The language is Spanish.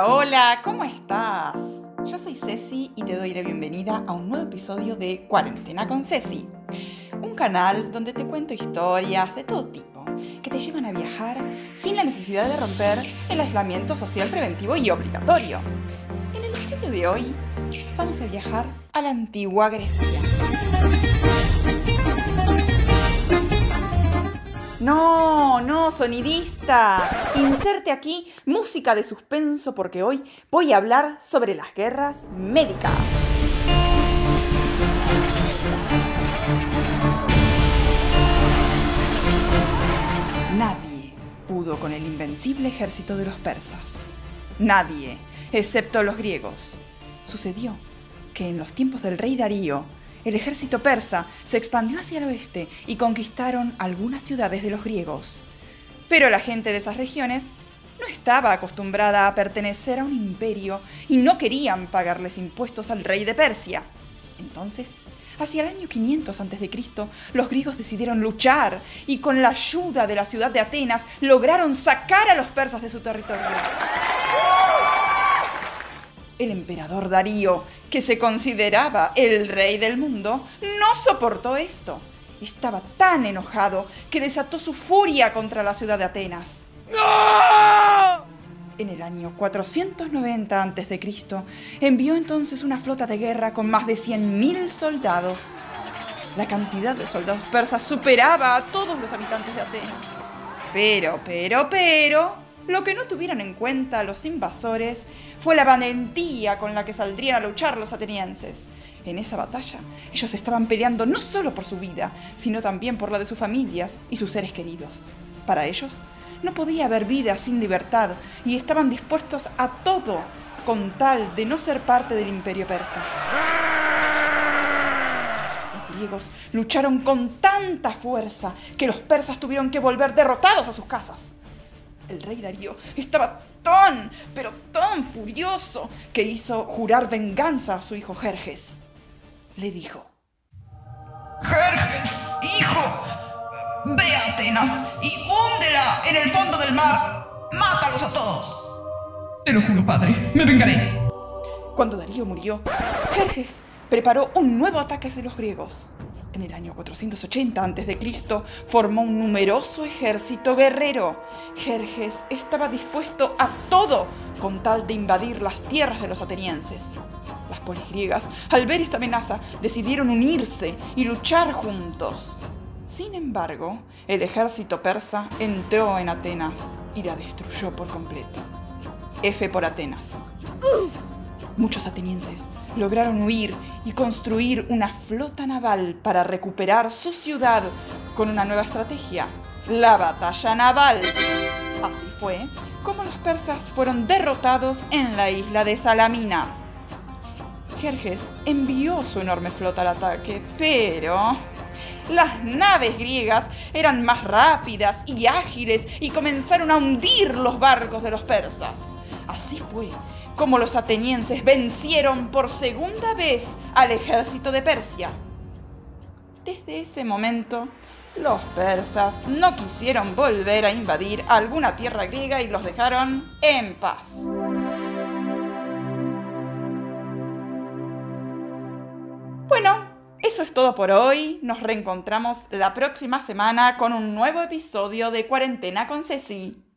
Hola, ¿cómo estás? Yo soy Ceci y te doy la bienvenida a un nuevo episodio de Cuarentena con Ceci, un canal donde te cuento historias de todo tipo que te llevan a viajar sin la necesidad de romper el aislamiento social preventivo y obligatorio. En el episodio de hoy vamos a viajar a la antigua Grecia. No, no, sonidista. Inserte aquí música de suspenso porque hoy voy a hablar sobre las guerras médicas. Nadie pudo con el invencible ejército de los persas. Nadie, excepto los griegos. Sucedió que en los tiempos del rey Darío, el ejército persa se expandió hacia el oeste y conquistaron algunas ciudades de los griegos. Pero la gente de esas regiones no estaba acostumbrada a pertenecer a un imperio y no querían pagarles impuestos al rey de Persia. Entonces, hacia el año 500 a.C., los griegos decidieron luchar y con la ayuda de la ciudad de Atenas lograron sacar a los persas de su territorio. El emperador Darío, que se consideraba el rey del mundo, no soportó esto. Estaba tan enojado que desató su furia contra la ciudad de Atenas. En el año 490 a.C., envió entonces una flota de guerra con más de 100.000 soldados. La cantidad de soldados persas superaba a todos los habitantes de Atenas. Pero, pero, pero, lo que no tuvieron en cuenta los invasores fue la valentía con la que saldrían a luchar los atenienses. En esa batalla, ellos estaban peleando no solo por su vida, sino también por la de sus familias y sus seres queridos. Para ellos, no podía haber vida sin libertad y estaban dispuestos a todo con tal de no ser parte del imperio persa. Los griegos lucharon con tanta fuerza que los persas tuvieron que volver derrotados a sus casas. El rey Darío estaba tan, pero tan furioso que hizo jurar venganza a su hijo Jerjes. Le dijo, Jerjes, hijo, ve a Atenas y húndela en el fondo del mar. Mátalos a todos. Te lo juro, padre, me vengaré. Cuando Darío murió, Jerjes preparó un nuevo ataque hacia los griegos. En el año 480 a.C. formó un numeroso ejército guerrero. Jerjes estaba dispuesto a todo con tal de invadir las tierras de los atenienses. Las polis griegas, al ver esta amenaza, decidieron unirse y luchar juntos. Sin embargo, el ejército persa entró en Atenas y la destruyó por completo. F por Atenas. Muchos atenienses lograron huir y construir una flota naval para recuperar su ciudad con una nueva estrategia, la batalla naval. Así fue como los persas fueron derrotados en la isla de Salamina. Jerjes envió su enorme flota al ataque, pero las naves griegas eran más rápidas y ágiles y comenzaron a hundir los barcos de los persas. Así fue como los atenienses vencieron por segunda vez al ejército de Persia. Desde ese momento, los persas no quisieron volver a invadir alguna tierra griega y los dejaron en paz. Bueno, eso es todo por hoy. Nos reencontramos la próxima semana con un nuevo episodio de Cuarentena con Ceci.